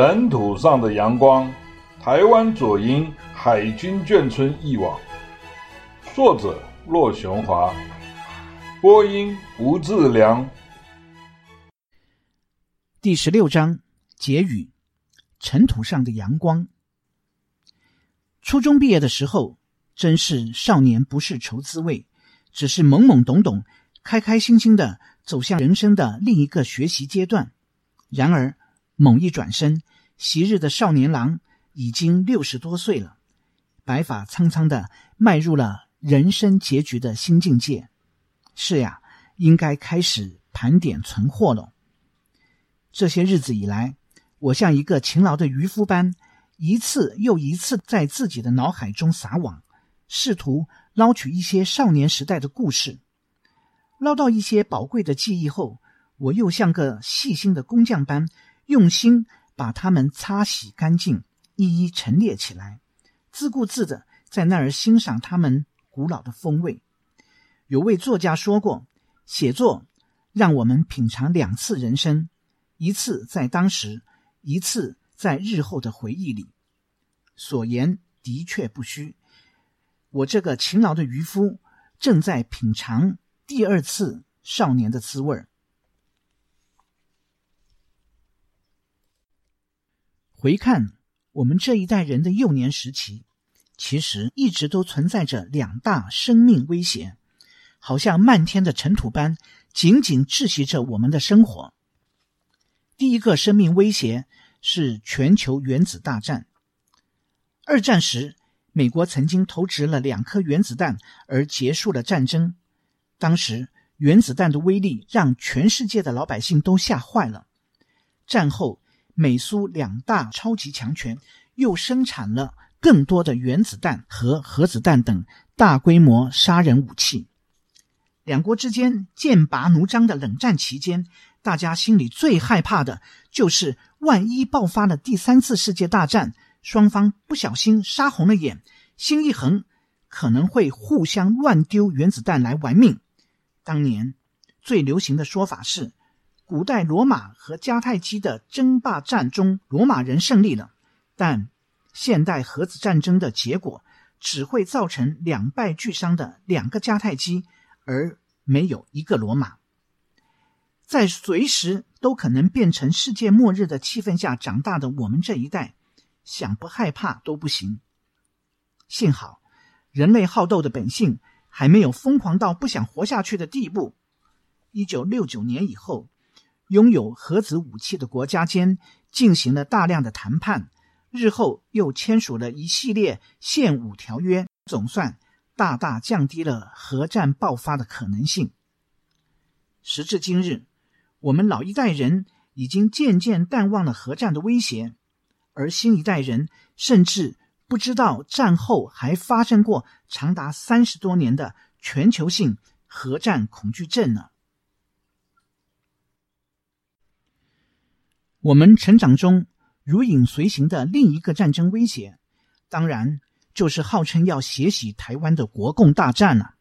尘土上的阳光，台湾左营海军眷村忆往，作者骆雄华，播音吴志良。第十六章结语：尘土上的阳光。初中毕业的时候，真是少年不识愁滋味，只是懵懵懂懂、开开心心的走向人生的另一个学习阶段。然而，猛一转身，昔日的少年郎已经六十多岁了，白发苍苍的，迈入了人生结局的新境界。是呀，应该开始盘点存货了。这些日子以来，我像一个勤劳的渔夫般，一次又一次在自己的脑海中撒网，试图捞取一些少年时代的故事。捞到一些宝贵的记忆后，我又像个细心的工匠般，用心把它们擦洗干净，一一陈列起来，自顾自的在那儿欣赏它们古老的风味。有位作家说过：“写作让我们品尝两次人生，一次在当时，一次在日后的回忆里。”所言的确不虚。我这个勤劳的渔夫正在品尝第二次少年的滋味儿。回看我们这一代人的幼年时期，其实一直都存在着两大生命威胁，好像漫天的尘土般，紧紧窒息着我们的生活。第一个生命威胁是全球原子大战。二战时，美国曾经投掷了两颗原子弹而结束了战争。当时，原子弹的威力让全世界的老百姓都吓坏了。战后，美苏两大超级强权又生产了更多的原子弹和核子弹等大规模杀人武器。两国之间剑拔弩张的冷战期间，大家心里最害怕的就是万一爆发了第三次世界大战，双方不小心杀红了眼，心一横，可能会互相乱丢原子弹来玩命。当年最流行的说法是，古代罗马和迦太基的争霸战中，罗马人胜利了，但现代核子战争的结果只会造成两败俱伤的两个迦太基，而没有一个罗马。在随时都可能变成世界末日的气氛下长大的我们这一代，想不害怕都不行。幸好，人类好斗的本性还没有疯狂到不想活下去的地步。一九六九年以后。拥有核子武器的国家间进行了大量的谈判，日后又签署了一系列限武条约，总算大大降低了核战爆发的可能性。时至今日，我们老一代人已经渐渐淡忘了核战的威胁，而新一代人甚至不知道战后还发生过长达三十多年的全球性核战恐惧症呢。我们成长中如影随形的另一个战争威胁，当然就是号称要血洗台湾的国共大战了。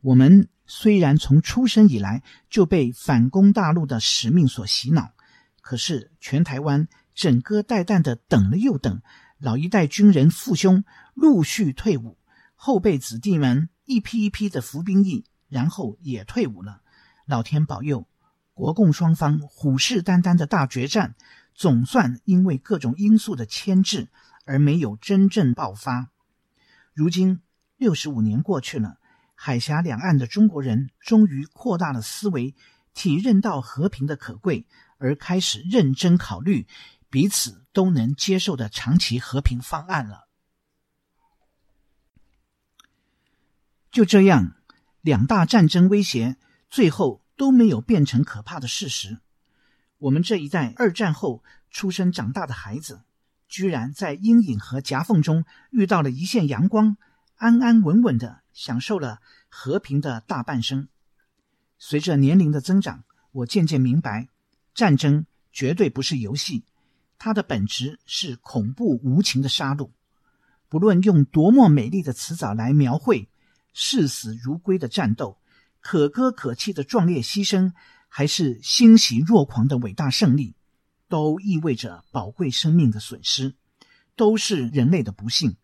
我们虽然从出生以来就被反攻大陆的使命所洗脑，可是全台湾整个带弹的等了又等，老一代军人父兄陆续退伍，后辈子弟们一批一批的服兵役，然后也退伍了。老天保佑。国共双方虎视眈眈的大决战，总算因为各种因素的牵制而没有真正爆发。如今六十五年过去了，海峡两岸的中国人终于扩大了思维，体认到和平的可贵，而开始认真考虑彼此都能接受的长期和平方案了。就这样，两大战争威胁最后。都没有变成可怕的事实。我们这一代二战后出生长大的孩子，居然在阴影和夹缝中遇到了一线阳光，安安稳稳地享受了和平的大半生。随着年龄的增长，我渐渐明白，战争绝对不是游戏，它的本质是恐怖无情的杀戮。不论用多么美丽的词藻来描绘视死如归的战斗。可歌可泣的壮烈牺牲，还是欣喜若狂的伟大胜利，都意味着宝贵生命的损失，都是人类的不幸。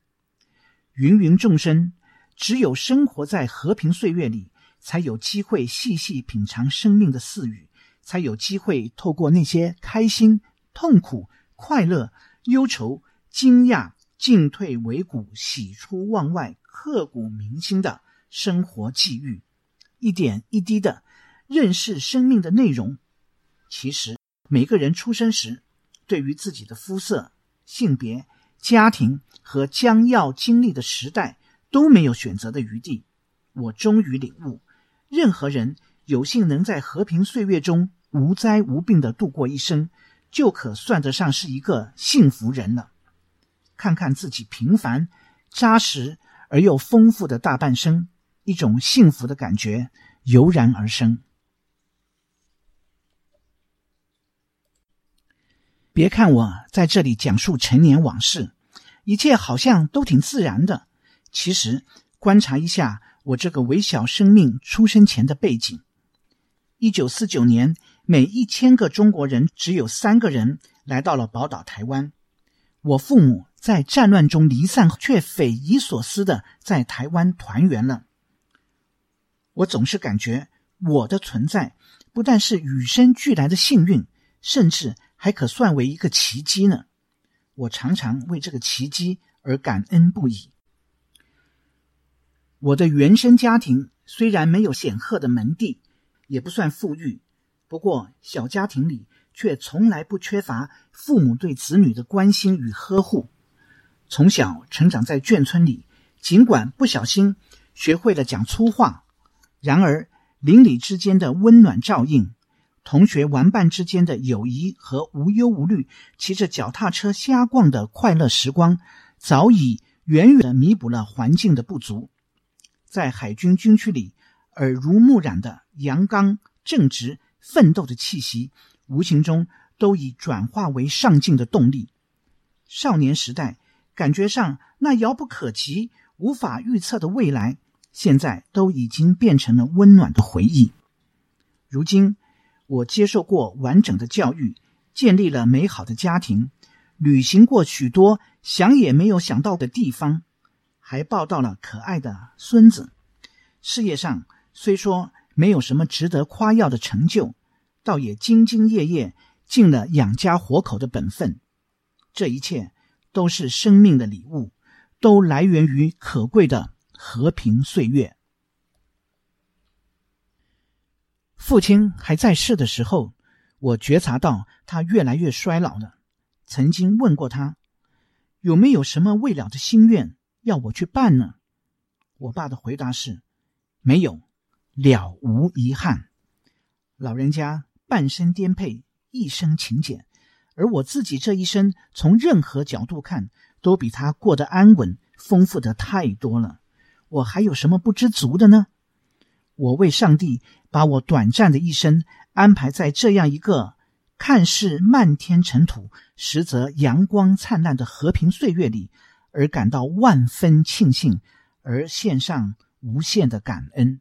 芸芸众生，只有生活在和平岁月里，才有机会细细品尝生命的赐予，才有机会透过那些开心、痛苦、快乐、忧愁、惊讶、进退维谷、喜出望外、刻骨铭心的生活际遇，一点一滴的认识生命的内容。其实，每个人出生时，对于自己的肤色、性别、家庭和将要经历的时代都没有选择的余地。我终于领悟，任何人有幸能在和平岁月中无灾无病地度过一生，就可算得上是一个幸福人了。看看自己平凡、扎实而又丰富的大半生，一种幸福的感觉油然而生。别看我在这里讲述陈年往事，一切好像都挺自然的。其实，观察一下我这个微小生命出生前的背景：一九四九年，每一千个中国人只有三个人来到了宝岛台湾。我父母在战乱中离散，却匪夷所思的在台湾团圆了。我总是感觉我的存在不但是与生俱来的幸运，甚至……还可算为一个奇迹呢，我常常为这个奇迹而感恩不已。我的原生家庭虽然没有显赫的门第，也不算富裕，不过小家庭里却从来不缺乏父母对子女的关心与呵护。从小成长在眷村里，尽管不小心学会了讲粗话，然而邻里之间的温暖照应。同学玩伴之间的友谊和无忧无虑，骑着脚踏车瞎逛的快乐时光，早已远远地弥补了环境的不足。在海军军区里，耳濡目染的阳刚、正直、奋斗的气息，无形中都已转化为上进的动力。少年时代，感觉上那遥不可及、无法预测的未来，现在都已经变成了温暖的回忆。如今，我接受过完整的教育，建立了美好的家庭，旅行过许多想也没有想到的地方，还抱到了可爱的孙子。事业上虽说没有什么值得夸耀的成就，倒也兢兢业业，尽了养家活口的本分。这一切都是生命的礼物，都来源于可贵的和平岁月。父亲还在世的时候，我觉察到他越来越衰老了。曾经问过他，有没有什么未了的心愿要我去办呢？我爸的回答是：没有，了无遗憾。老人家半生颠沛，一生勤俭，而我自己这一生，从任何角度看，都比他过得安稳、丰富的太多了。我还有什么不知足的呢？我为上帝把我短暂的一生安排在这样一个看似漫天尘土，实则阳光灿烂的和平岁月里，而感到万分庆幸，而献上无限的感恩。